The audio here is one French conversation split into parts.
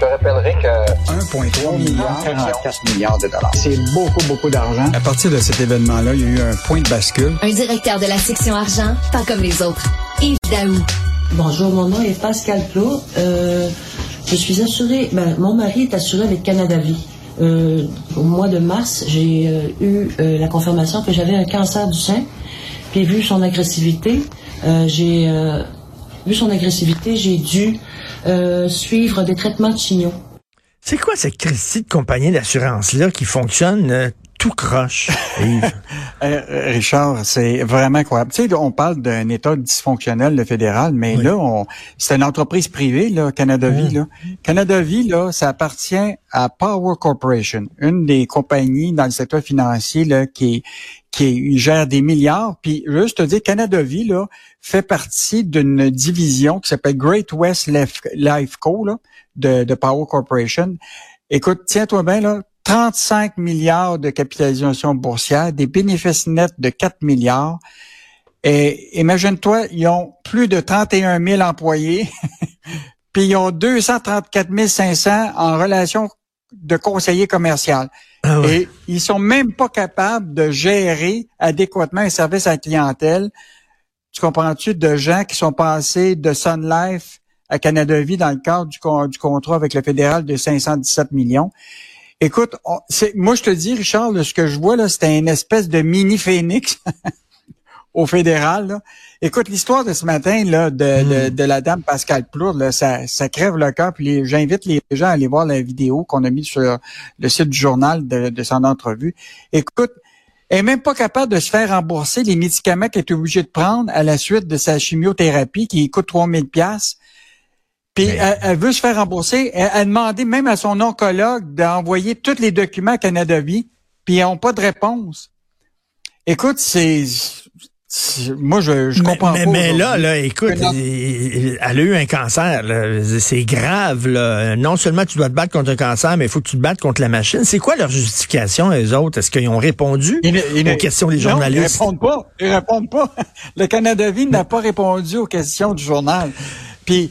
te rappellerai que 1,3 milliard, 44 milliards de dollars. C'est beaucoup, beaucoup d'argent. À partir de cet événement-là, il y a eu un point de bascule. Un directeur de la section argent, pas comme les autres. Yves Daou. Bonjour, mon nom est Pascal Plot. Euh, je suis assuré, ben, mon mari est assuré avec Canada Vie. Euh, au mois de mars, j'ai euh, eu euh, la confirmation que j'avais un cancer du sein. Puis vu son agressivité, euh, j'ai euh, vu son agressivité, j'ai dû euh, suivre des traitements de chignon. C'est quoi cette crise de compagnie d'assurance-là qui fonctionne euh, tout croche, Yves? Euh, Richard, c'est vraiment incroyable. Tu sais, on parle d'un État dysfonctionnel, le fédéral, mais Oui. là, on, c'est une entreprise privée, là, Canada Vie. Là. Canada Vie, là, ça appartient à Power Corporation, une des compagnies dans le secteur financier là, qui, qui gère des milliards. Puis juste te dire, Canada Vie là, fait partie d'une division qui s'appelle Great West Life, Co. Là, de, de Power Corporation. Écoute, tiens-toi bien, là, 35 milliards de capitalisation boursière, des bénéfices nets de 4 milliards. Et imagine-toi, ils ont plus de 31 000 employés, puis ils ont 234 500 en relation de conseillers commerciaux. Ah ouais. Et ils sont même pas capables de gérer adéquatement un service à la clientèle. Tu comprends-tu de gens qui sont passés de Sun Life à Canada Vie dans le cadre du, con- du contrat avec le fédéral de 517 millions? Écoute, on- c'est, moi je te dis, Richard, là, ce que je vois là, c'était une espèce de mini phénix au fédéral. là. Écoute, l'histoire de ce matin là, de, de, de la dame Pascal Plourde, là, ça, ça crève le cœur. Puis j'invite les gens à aller voir la vidéo qu'on a mise sur le site du journal de, de son entrevue. Écoute, elle est même pas capable de se faire rembourser les médicaments qu'elle est obligée de prendre à la suite de sa chimiothérapie qui coûte 3000 pièces. Puis Mais- elle, elle veut se faire rembourser. Elle a demandé même à son oncologue d'envoyer tous les documents à Canada Vie, puis ils n'ont pas de réponse. Écoute, c'est... Moi, je, je comprends mais, pas. mais là, là, écoute, il- elle a eu un cancer. C'est grave. Là. Non seulement tu dois te battre contre un cancer, mais il faut que tu te battes contre la machine. C'est quoi leur justification, les autres? Est-ce qu'ils ont répondu Il il aux questions des Non, journalistes? Ils répondent pas. Ils répondent pas. Le Canada Vie n'a pas répondu aux questions du journal. Puis,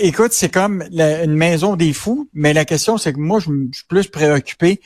écoute, c'est comme la- une maison des fous, mais la question, c'est que moi, je suis plus préoccupé.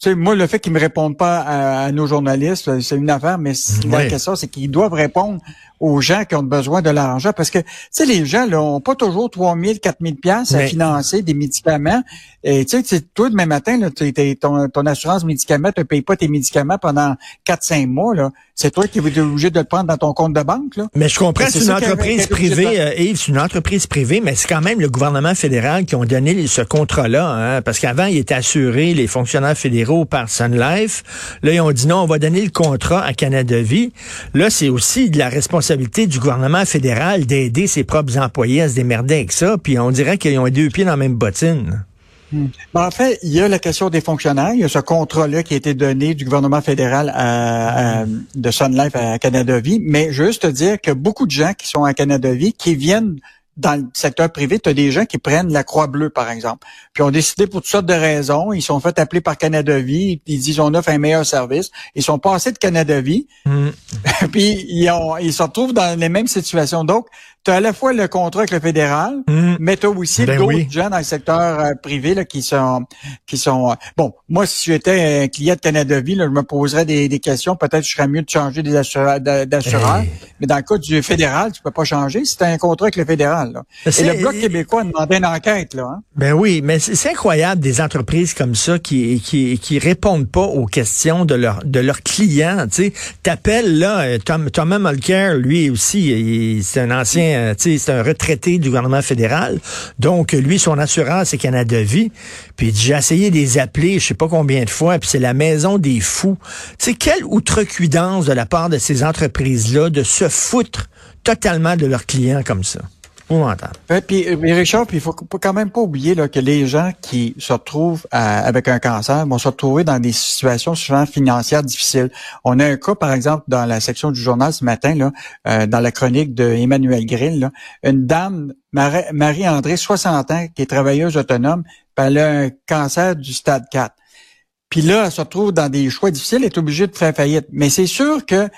Tu sais, moi, le fait qu'ils me répondent pas à, à nos journalistes, c'est une affaire, mais la Oui. question, c'est qu'ils doivent répondre aux gens qui ont besoin de l'argent. Parce que, tu sais, les gens, là, ont pas toujours 3 000, 4 000 piastres à financer des médicaments. Et tu sais, tu toi, demain matin, là, t'es- t'es- ton, ton assurance médicaments ne paye pas tes médicaments pendant 4-5 mois. là. C'est toi qui être obligé de le prendre dans ton compte de banque. Là. Mais je comprends, c'est une entreprise privée, euh, Yves, c'est une entreprise privée, mais c'est quand même le gouvernement fédéral qui ont donné ce contrat-là, hein, parce qu'avant, il était assuré, les fonctionnaires fédéraux, par Sun Life. Là, ils ont dit non, on va donner le contrat à Canada Vie. Là, c'est aussi de la responsabilité du gouvernement fédéral d'aider ses propres employés à se démerder avec ça, puis on dirait qu'ils ont deux pieds dans la même bottine. Ben, en fait, il y a la question des fonctionnaires. Il y a ce contrat-là qui a été donné du gouvernement fédéral à, à- de Sun Life à Canada Vie. Mais juste te dire que beaucoup de gens qui sont à Canada Vie, qui viennent dans le secteur privé, tu as des gens qui prennent la Croix Bleue, par exemple. Puis ont décidé pour toutes sortes de raisons. Ils sont fait appeler par Canada Vie. Ils disent on offre un meilleur service. Ils sont passés de Canada Vie. Hmm. puis ils, ont, ils se retrouvent dans les mêmes situations. Donc, tu as à la fois le contrat avec le fédéral, Hmm. mais tu as aussi Ben d'autres oui. gens dans le secteur euh, privé là, qui sont qui sont euh, bon. Moi, si j'étais un client de Canada Vie, là, je me poserais des, des questions. Peut-être que je serais mieux de changer des assureurs, d'a- d'assureurs. Hey. Mais dans le cas du fédéral, tu peux pas changer. C'est un contrat avec le fédéral. Là. Et C'est- le bloc québécois a demandé une enquête là. Hein? Ben oui, mais c'est incroyable des entreprises comme ça qui qui qui répondent pas aux questions de leurs de leurs clients. Tu sais, t'appelles là euh, Tom, Thomas Mulcair, lui aussi, c'est un ancien, euh, c'est un retraité du gouvernement fédéral. Donc lui, son assurance c'est Canada Vie. Puis j'ai essayé de les appeler, je sais pas combien de fois, puis c'est la maison des fous. Tu sais, quelle outrecuidance de la part de ces entreprises là de se foutre totalement de leurs clients comme ça? Épouvantable. Ouais, puis, euh, Richard, puis il faut quand même pas oublier là, que les gens qui se retrouvent à- avec un cancer vont se retrouver dans des situations souvent financières difficiles. On a un cas, par exemple, dans la section du journal ce matin, là, euh, dans la chronique de Emmanuel Grill, là, une dame, Marie- Marie-André, 60 ans, qui est travailleuse autonome, puis elle a un cancer du stade 4. Puis là, elle se retrouve dans des choix difficiles, elle est obligée de faire faillite. Mais c'est sûr que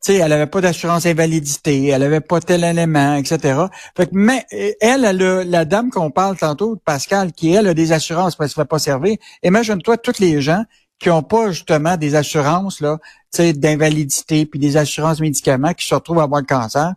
sais, elle avait pas d'assurance invalidité, elle avait pas tel élément, etc. Fait que, mais elle, elle la dame qu'on parle tantôt, Pascal, qui elle a des assurances qu'elle ne fait pas servir. Imagine-toi tous les gens qui ont pas justement des assurances là, tu d'invalidité puis des assurances médicaments qui se retrouvent à avoir le cancer.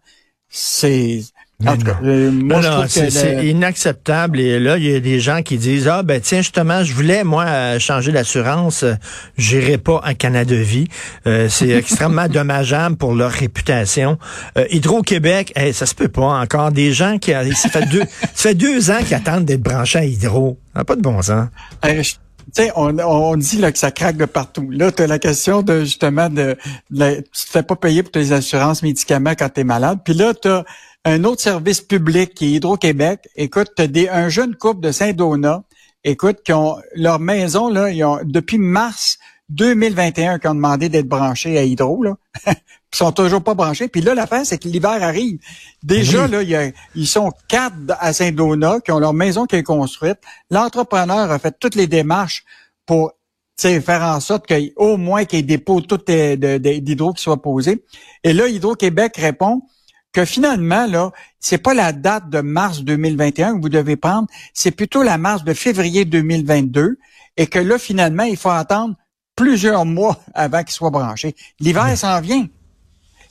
C'est en tout cas, euh, moi, je trouve que c'est le- inacceptable. Et là, il y a des gens qui disent ah ben tiens justement, je voulais moi euh, changer d'assurance, euh, j'irai pas à Canada Vie. Euh, c'est extrêmement dommageable pour leur réputation. Euh, Hydro-Québec, hey, ça se peut pas encore des gens qui ça fait deux ça fait deux ans qu'ils attendent d'être branchés à Hydro. Ça n'a pas de bon sens. Euh, je- tu sais, on, on dit là, que ça craque de partout. Là, tu as la question de justement de, de tu te fais pas payer pour tes assurances médicaments quand tu es malade. Puis là, tu as un autre service public qui est Hydro-Québec. Écoute, des un jeune couple de Saint-Donat, écoute, qui ont leur maison, là, ils ont depuis mars 2021 qui ont demandé d'être branchés à Hydro, là. Ils sont toujours pas branchés. Puis là, l'affaire, c'est que l'hiver arrive. Déjà, Oui. là, il y a- ils sont quatre à Saint-Donat qui ont leur maison qui est construite. L'entrepreneur a fait toutes les démarches pour faire en sorte qu'au moins qu'il y ait des pots de- d'hydro qui soient posés. Et là, Hydro-Québec répond que finalement, là, c'est pas la date de mars 2021 que vous devez prendre, c'est plutôt la mars de février 2022 et que là, finalement, il faut attendre plusieurs mois avant qu'il soit branché. L'hiver s'en vient.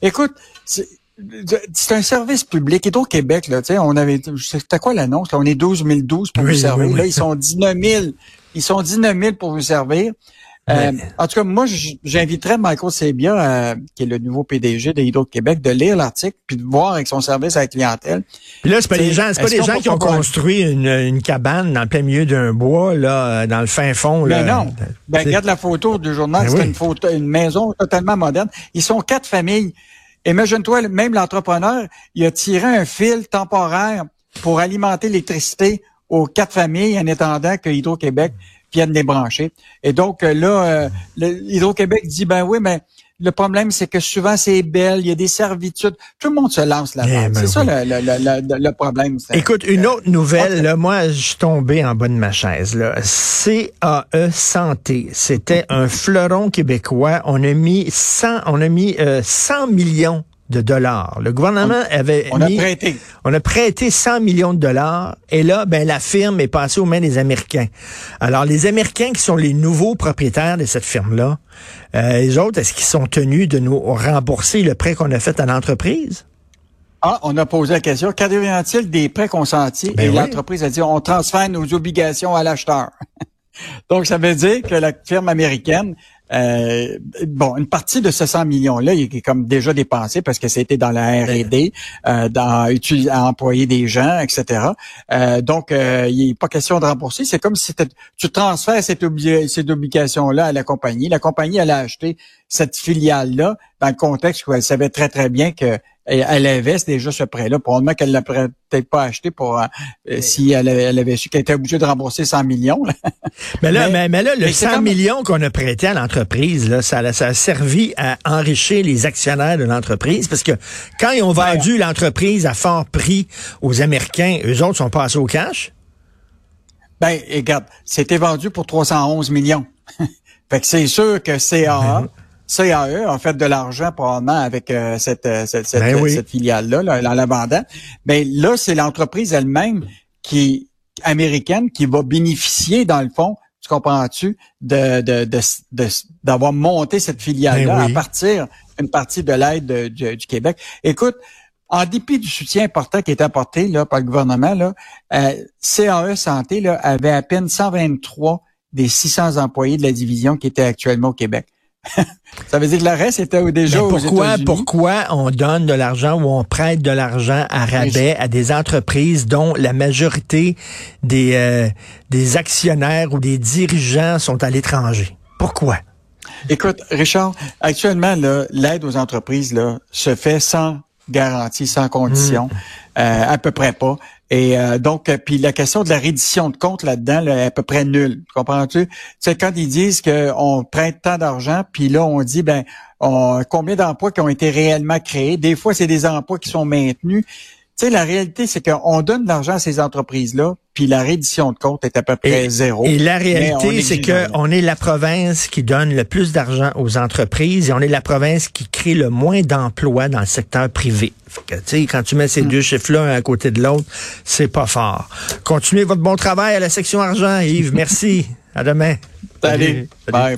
Écoute, c'est un service public. Hydro-Québec, là, tu sais, on avait, c'était quoi l'annonce? là? On est 12 012 pour Oui, vous servir. oui, oui. Là, ils sont 19 000. Ils sont 19 000 pour vous servir. Euh, en tout cas, moi, j'inviterais Michael Sebia, euh, qui est le nouveau PDG de Hydro-Québec, de lire l'article puis de voir avec son service à la clientèle. Puis là, c'est pas des gens, c'est pas des gens qui ont construit une, une cabane dans le plein milieu d'un bois, là, euh, dans le fin fond. Ben là. non. Ben, regarde la photo du journal, Ben c'est oui. une photo, une maison totalement moderne. Ils sont quatre familles. Imagine-toi, même l'entrepreneur, il a tiré un fil temporaire pour alimenter l'électricité aux quatre familles en attendant que Hydro-Québec vienne les brancher. Et donc euh, là, euh, Hydro-Québec dit, ben oui, mais le problème, c'est que souvent, c'est belle, il y a des servitudes. Tout le monde se lance Eh là-dedans. ben c'est ça oui. le, le, le, le- le problème. Écoute, une autre nouvelle, là, moi, je suis tombé en bas de ma chaise. Là. CAE Santé, c'était un fleuron québécois. On a mis 100, on a mis euh, 100 millions de dollars. Le gouvernement avait On a prêté. on a prêté 100 millions de dollars et là, ben la firme est passée aux mains des Américains. Alors, les Américains qui sont les nouveaux propriétaires de cette firme-là, euh, les autres, est-ce qu'ils sont tenus de nous rembourser le prêt qu'on a fait à l'entreprise? Ah, on a posé la question. Qu'advient-il des prêts consentis? Ben et oui. l'entreprise a dit, on transfère nos obligations à l'acheteur. Donc, ça veut dire que la firme américaine, euh, bon, une partie de ce 100 millions-là, il est comme déjà dépensé parce que c'était dans la R&D, euh, dans à employer des gens, etc. Euh, donc, euh, il n'est pas question de rembourser. C'est comme si tu transfères cette, cette obligation-là à la compagnie. La compagnie allait acheter cette filiale-là dans le contexte où elle savait très, très bien que elle avait déjà ce prêt-là. Probablement qu'elle l'a peut-être pas acheté pour euh, si elle avait, elle avait su qu'elle était obligée de rembourser 100 millions. là. Mais là, Mais- là, le mais c'est 100 comme- millions qu'on a prêté à l'entreprise, là, ça, a- ça a servi à enrichir les actionnaires de l'entreprise parce que quand ils ont vendu l'entreprise à fort prix aux Américains, eux autres sont passés au cash? Ben, regarde, c'était vendu pour 311 millions. fait que c'est sûr que CAA, CAE a fait de l'argent probablement avec euh, cette, euh, cette, cette, Ben oui. cette filiale-là, là, en la vendant. Ben là, c'est l'entreprise elle-même qui américaine qui va bénéficier, dans le fond, tu comprends-tu, de, de, de, d'avoir monté cette filiale-là Ben oui. à partir une partie de l'aide de- du, du Québec. Écoute, en dépit du soutien important qui est apporté là, par le gouvernement, là, euh, CAE Santé là, avait à peine 123 des 600 employés de la division qui étaient actuellement au Québec. Ça veut dire que le reste était déjà Mais aux pourquoi, États-Unis. pourquoi on donne de l'argent ou on prête de l'argent à rabais à des entreprises dont la majorité des, euh, des actionnaires ou des dirigeants sont à l'étranger? Pourquoi? Écoute, Richard, actuellement, l'aide aux entreprises là, se fait sans garantie, sans condition, euh, à peu près pas. Et euh, donc, euh, puis la question de la reddition de compte là-dedans là, est à peu près nulle. Comprends-tu? C'est quand ils disent qu'on prête tant d'argent, puis là, on dit, ben, combien d'emplois qui ont été réellement créés? Des fois, c'est des emplois qui sont maintenus. Tu sais, la réalité, c'est qu'on donne de l'argent à ces entreprises-là, puis la reddition de compte est à peu près Et- zéro. Et la réalité, c'est que on est la province qui donne le plus d'argent aux entreprises et on est la province qui crée le moins d'emplois dans le secteur privé. Fait que, tu sais, quand tu mets Hmm. ces deux chiffres-là un à côté de l'autre, c'est pas fort. Continuez votre bon travail à la section argent, Yves. Merci. À demain. Salut. Bye.